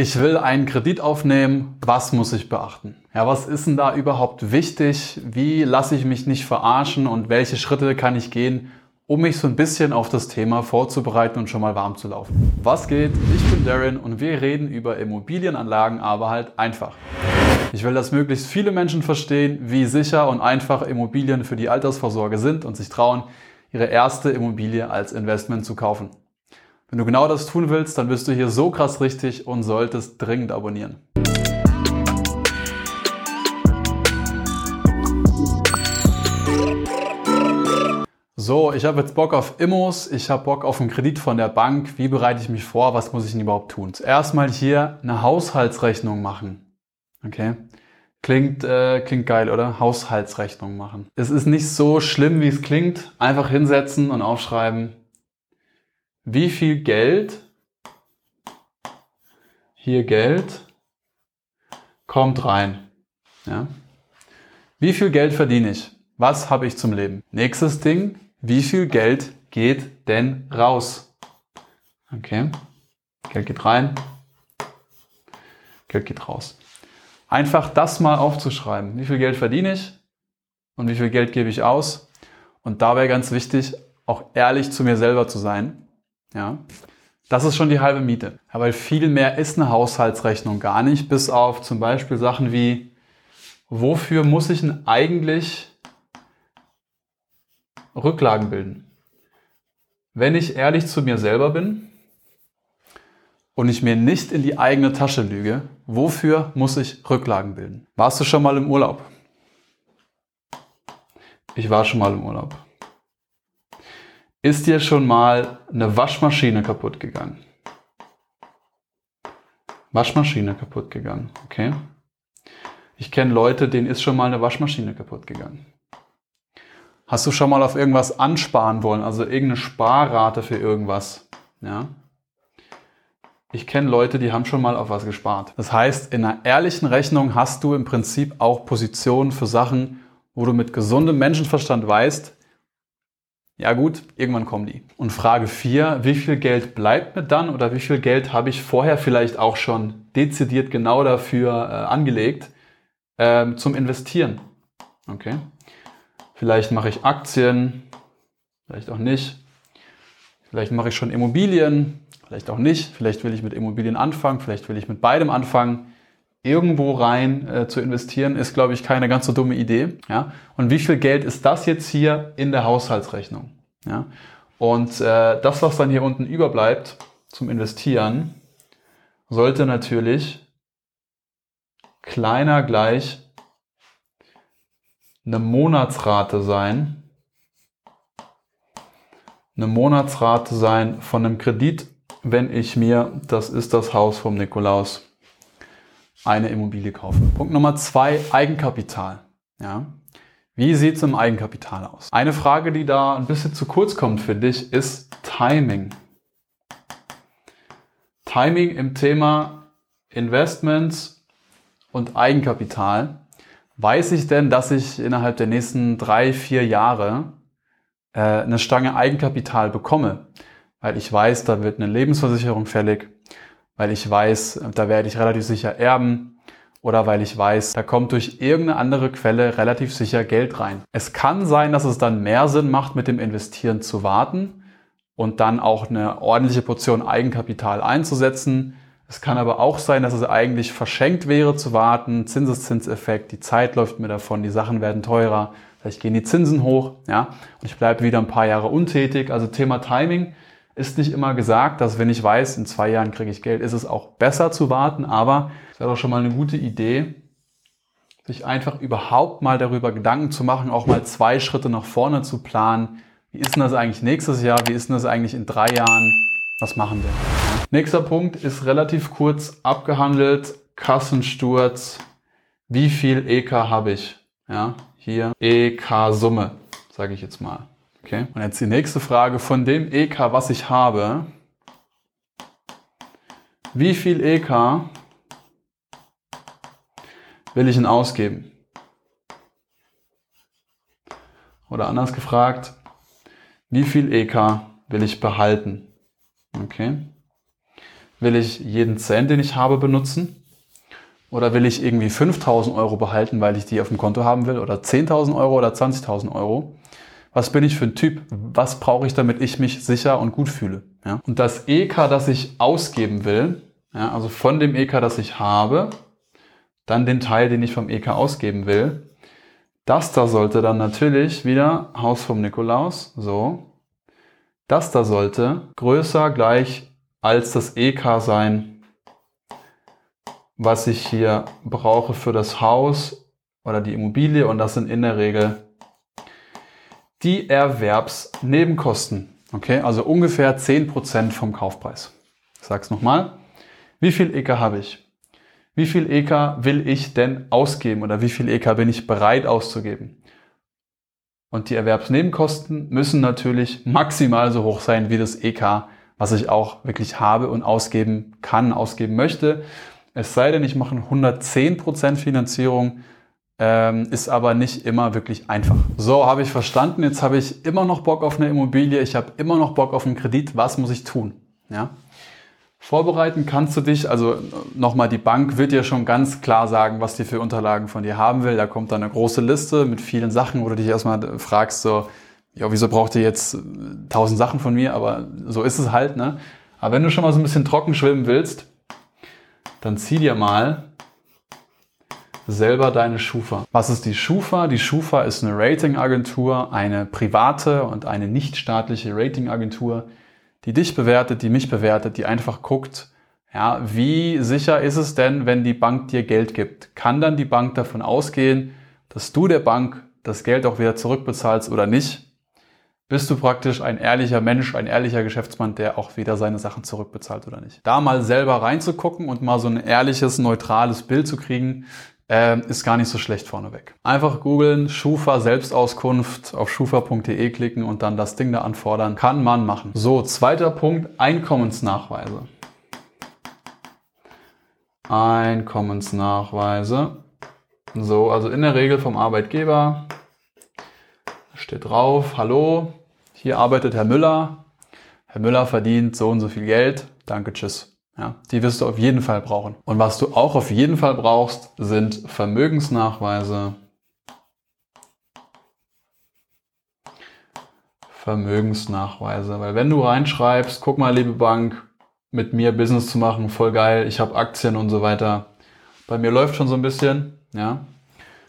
Ich will einen Kredit aufnehmen. Was muss ich beachten? Ja, was ist denn da überhaupt wichtig? Wie lasse ich mich nicht verarschen und welche Schritte kann ich gehen, um mich so ein bisschen auf das Thema vorzubereiten und schon mal warm zu laufen? Was geht? Ich bin Darren und wir reden über Immobilienanlagen, aber halt einfach. Ich will, dass möglichst viele Menschen verstehen, wie sicher und einfach Immobilien für die Altersvorsorge sind und sich trauen, ihre erste Immobilie als Investment zu kaufen. Wenn du genau das tun willst, dann bist du hier so krass richtig und solltest dringend abonnieren. So, ich habe jetzt Bock auf Immos, ich habe Bock auf einen Kredit von der Bank. Wie bereite ich mich vor? Was muss ich denn überhaupt tun? Zuerst mal hier eine Haushaltsrechnung machen. Okay? Klingt, äh, klingt geil, oder? Haushaltsrechnung machen. Es ist nicht so schlimm, wie es klingt. Einfach hinsetzen und aufschreiben, wie viel Geld, hier Geld, kommt rein. Ja? Wie viel Geld verdiene ich? Was habe ich zum Leben? Nächstes Ding, wie viel Geld geht denn raus? Okay, Geld geht rein, Geld geht raus. Einfach das mal aufzuschreiben. Wie viel Geld verdiene ich und wie viel Geld gebe ich aus? Und dabei ganz wichtig, auch ehrlich zu mir selber zu sein. Ja, das ist schon die halbe Miete. Weil viel mehr ist eine Haushaltsrechnung gar nicht, bis auf zum Beispiel Sachen wie, wofür muss ich denn eigentlich Rücklagen bilden? Wenn ich ehrlich zu mir selber bin und ich mir nicht in die eigene Tasche lüge, wofür muss ich Rücklagen bilden? Warst du schon mal im Urlaub? Ich war schon mal im Urlaub. Ist dir schon mal eine Waschmaschine kaputt gegangen? Waschmaschine kaputt gegangen, okay? Ich kenne Leute, denen ist schon mal eine Waschmaschine kaputt gegangen. Hast du schon mal auf irgendwas ansparen wollen, also irgendeine Sparrate für irgendwas? Ja? Ich kenne Leute, die haben schon mal auf was gespart. Das heißt, in einer ehrlichen Rechnung hast du im Prinzip auch Positionen für Sachen, wo du mit gesundem Menschenverstand weißt, ja gut, irgendwann kommen die. Und Frage 4, wie viel Geld bleibt mir dann oder wie viel Geld habe ich vorher vielleicht auch schon dezidiert genau dafür äh, angelegt ähm, zum Investieren? Okay. Vielleicht mache ich Aktien, vielleicht auch nicht. Vielleicht mache ich schon Immobilien, vielleicht auch nicht. Vielleicht will ich mit Immobilien anfangen, vielleicht will ich mit beidem anfangen irgendwo rein äh, zu investieren, ist, glaube ich, keine ganz so dumme Idee. Ja? Und wie viel Geld ist das jetzt hier in der Haushaltsrechnung? Ja? Und äh, das, was dann hier unten überbleibt zum Investieren, sollte natürlich kleiner gleich eine Monatsrate sein. Eine Monatsrate sein von einem Kredit, wenn ich mir, das ist das Haus vom Nikolaus, eine Immobilie kaufen. Punkt Nummer zwei, Eigenkapital. Ja. Wie sieht es im Eigenkapital aus? Eine Frage, die da ein bisschen zu kurz kommt für dich, ist Timing. Timing im Thema Investments und Eigenkapital. Weiß ich denn, dass ich innerhalb der nächsten drei, vier Jahre äh, eine Stange Eigenkapital bekomme? Weil ich weiß, da wird eine Lebensversicherung fällig weil ich weiß, da werde ich relativ sicher erben oder weil ich weiß, da kommt durch irgendeine andere Quelle relativ sicher Geld rein. Es kann sein, dass es dann mehr Sinn macht, mit dem Investieren zu warten und dann auch eine ordentliche Portion Eigenkapital einzusetzen. Es kann aber auch sein, dass es eigentlich verschenkt wäre zu warten, Zinseszinseffekt, die Zeit läuft mir davon, die Sachen werden teurer, vielleicht gehen die Zinsen hoch, ja, und ich bleibe wieder ein paar Jahre untätig. Also Thema Timing ist nicht immer gesagt, dass wenn ich weiß, in zwei Jahren kriege ich Geld, ist es auch besser zu warten, aber es wäre doch schon mal eine gute Idee, sich einfach überhaupt mal darüber Gedanken zu machen, auch mal zwei Schritte nach vorne zu planen. Wie ist denn das eigentlich nächstes Jahr? Wie ist denn das eigentlich in drei Jahren? Was machen wir? Nächster Punkt ist relativ kurz abgehandelt. Kassensturz. Wie viel EK habe ich? Ja, hier EK-Summe, sage ich jetzt mal. Okay, und jetzt die nächste Frage. Von dem EK, was ich habe, wie viel EK will ich denn ausgeben? Oder anders gefragt, wie viel EK will ich behalten? Okay. Will ich jeden Cent, den ich habe, benutzen? Oder will ich irgendwie 5000 Euro behalten, weil ich die auf dem Konto haben will? Oder 10.000 Euro oder 20.000 Euro? Was bin ich für ein Typ? Was brauche ich, damit ich mich sicher und gut fühle? Ja? Und das EK, das ich ausgeben will, ja, also von dem EK, das ich habe, dann den Teil, den ich vom EK ausgeben will, das da sollte dann natürlich wieder Haus vom Nikolaus, so. Das da sollte größer gleich als das EK sein, was ich hier brauche für das Haus oder die Immobilie und das sind in der Regel die Erwerbsnebenkosten. Okay, also ungefähr 10% vom Kaufpreis. Ich sag's nochmal. Wie viel EK habe ich? Wie viel EK will ich denn ausgeben oder wie viel EK bin ich bereit auszugeben? Und die Erwerbsnebenkosten müssen natürlich maximal so hoch sein wie das EK, was ich auch wirklich habe und ausgeben kann, ausgeben möchte. Es sei denn, ich mache 110% Finanzierung, ähm, ist aber nicht immer wirklich einfach. So, habe ich verstanden. Jetzt habe ich immer noch Bock auf eine Immobilie. Ich habe immer noch Bock auf einen Kredit. Was muss ich tun? Ja. Vorbereiten kannst du dich, also nochmal, die Bank wird dir schon ganz klar sagen, was die für Unterlagen von dir haben will. Da kommt dann eine große Liste mit vielen Sachen, wo du dich erstmal fragst, so, ja, wieso braucht ihr jetzt tausend Sachen von mir? Aber so ist es halt, ne? Aber wenn du schon mal so ein bisschen trocken schwimmen willst, dann zieh dir mal selber deine Schufa. Was ist die Schufa? Die Schufa ist eine Ratingagentur, eine private und eine nichtstaatliche Ratingagentur, die dich bewertet, die mich bewertet, die einfach guckt, ja, wie sicher ist es denn, wenn die Bank dir Geld gibt? Kann dann die Bank davon ausgehen, dass du der Bank das Geld auch wieder zurückbezahlst oder nicht? Bist du praktisch ein ehrlicher Mensch, ein ehrlicher Geschäftsmann, der auch wieder seine Sachen zurückbezahlt oder nicht? Da mal selber reinzugucken und mal so ein ehrliches, neutrales Bild zu kriegen, äh, ist gar nicht so schlecht vorneweg. Einfach googeln, Schufa Selbstauskunft, auf schufa.de klicken und dann das Ding da anfordern. Kann man machen. So, zweiter Punkt, Einkommensnachweise. Einkommensnachweise. So, also in der Regel vom Arbeitgeber steht drauf, hallo, hier arbeitet Herr Müller. Herr Müller verdient so und so viel Geld. Danke, tschüss. Ja, die wirst du auf jeden Fall brauchen. Und was du auch auf jeden Fall brauchst, sind Vermögensnachweise. Vermögensnachweise. Weil wenn du reinschreibst, guck mal, liebe Bank, mit mir Business zu machen, voll geil, ich habe Aktien und so weiter. Bei mir läuft schon so ein bisschen, ja.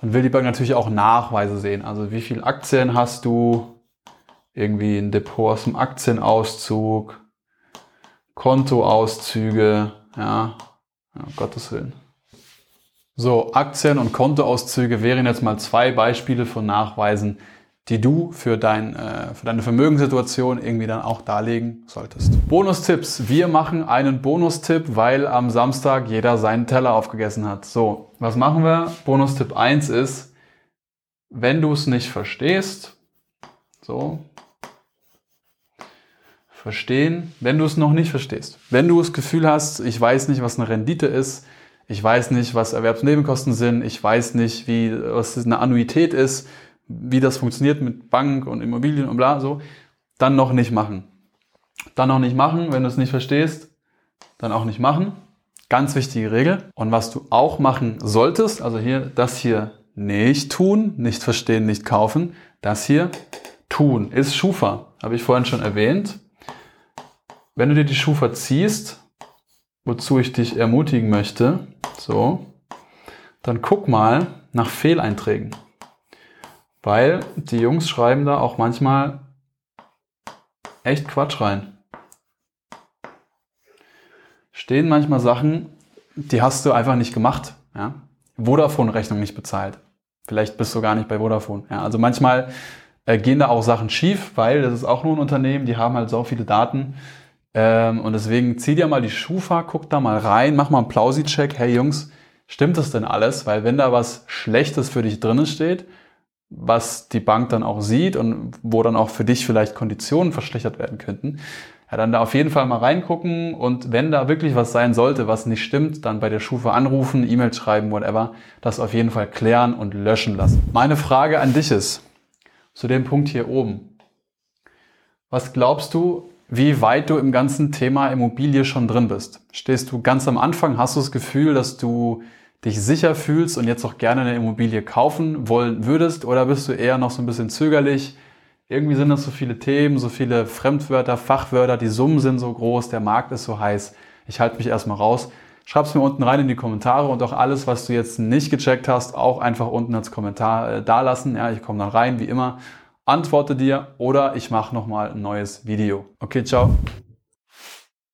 Dann will die Bank natürlich auch Nachweise sehen. Also wie viel Aktien hast du? Irgendwie ein Depot aus dem Aktienauszug, Kontoauszüge, ja, ja um Gottes Willen. So, Aktien- und Kontoauszüge wären jetzt mal zwei Beispiele von Nachweisen, die du für, dein, äh, für deine Vermögenssituation irgendwie dann auch darlegen solltest. Bonustipps. Wir machen einen Bonustipp, weil am Samstag jeder seinen Teller aufgegessen hat. So, was machen wir? Bonustipp 1 ist, wenn du es nicht verstehst, so, verstehen, wenn du es noch nicht verstehst. Wenn du das Gefühl hast, ich weiß nicht, was eine Rendite ist, ich weiß nicht, was Erwerbsnebenkosten sind, ich weiß nicht, wie, was eine Annuität ist, wie das funktioniert mit Bank und Immobilien und bla, so, dann noch nicht machen. Dann noch nicht machen, wenn du es nicht verstehst, dann auch nicht machen. Ganz wichtige Regel. Und was du auch machen solltest, also hier, das hier nicht tun, nicht verstehen, nicht kaufen, das hier tun, ist Schufa. Habe ich vorhin schon erwähnt. Wenn du dir die Schufa ziehst, wozu ich dich ermutigen möchte, so, dann guck mal nach Fehleinträgen. Weil die Jungs schreiben da auch manchmal echt Quatsch rein. Stehen manchmal Sachen, die hast du einfach nicht gemacht. Ja? Vodafone-Rechnung nicht bezahlt. Vielleicht bist du gar nicht bei Vodafone. Ja? Also manchmal äh, gehen da auch Sachen schief, weil das ist auch nur ein Unternehmen, die haben halt so viele Daten ähm, und deswegen zieh dir mal die Schufa, guck da mal rein, mach mal einen Plausi-Check. Hey Jungs, stimmt das denn alles? Weil wenn da was Schlechtes für dich drinnen steht, was die Bank dann auch sieht und wo dann auch für dich vielleicht Konditionen verschlechtert werden könnten, ja, dann da auf jeden Fall mal reingucken und wenn da wirklich was sein sollte, was nicht stimmt, dann bei der Schufa anrufen, E-Mail schreiben, whatever, das auf jeden Fall klären und löschen lassen. Meine Frage an dich ist, zu dem Punkt hier oben. Was glaubst du, wie weit du im ganzen Thema Immobilie schon drin bist. Stehst du ganz am Anfang, hast du das Gefühl, dass du dich sicher fühlst und jetzt auch gerne eine Immobilie kaufen wollen würdest oder bist du eher noch so ein bisschen zögerlich? Irgendwie sind das so viele Themen, so viele Fremdwörter, Fachwörter, die Summen sind so groß, der Markt ist so heiß. Ich halte mich erstmal raus. Schreib's mir unten rein in die Kommentare und auch alles, was du jetzt nicht gecheckt hast, auch einfach unten als Kommentar äh, dalassen. Ja, ich komme dann rein, wie immer, antworte dir oder ich mache nochmal ein neues Video. Okay, ciao.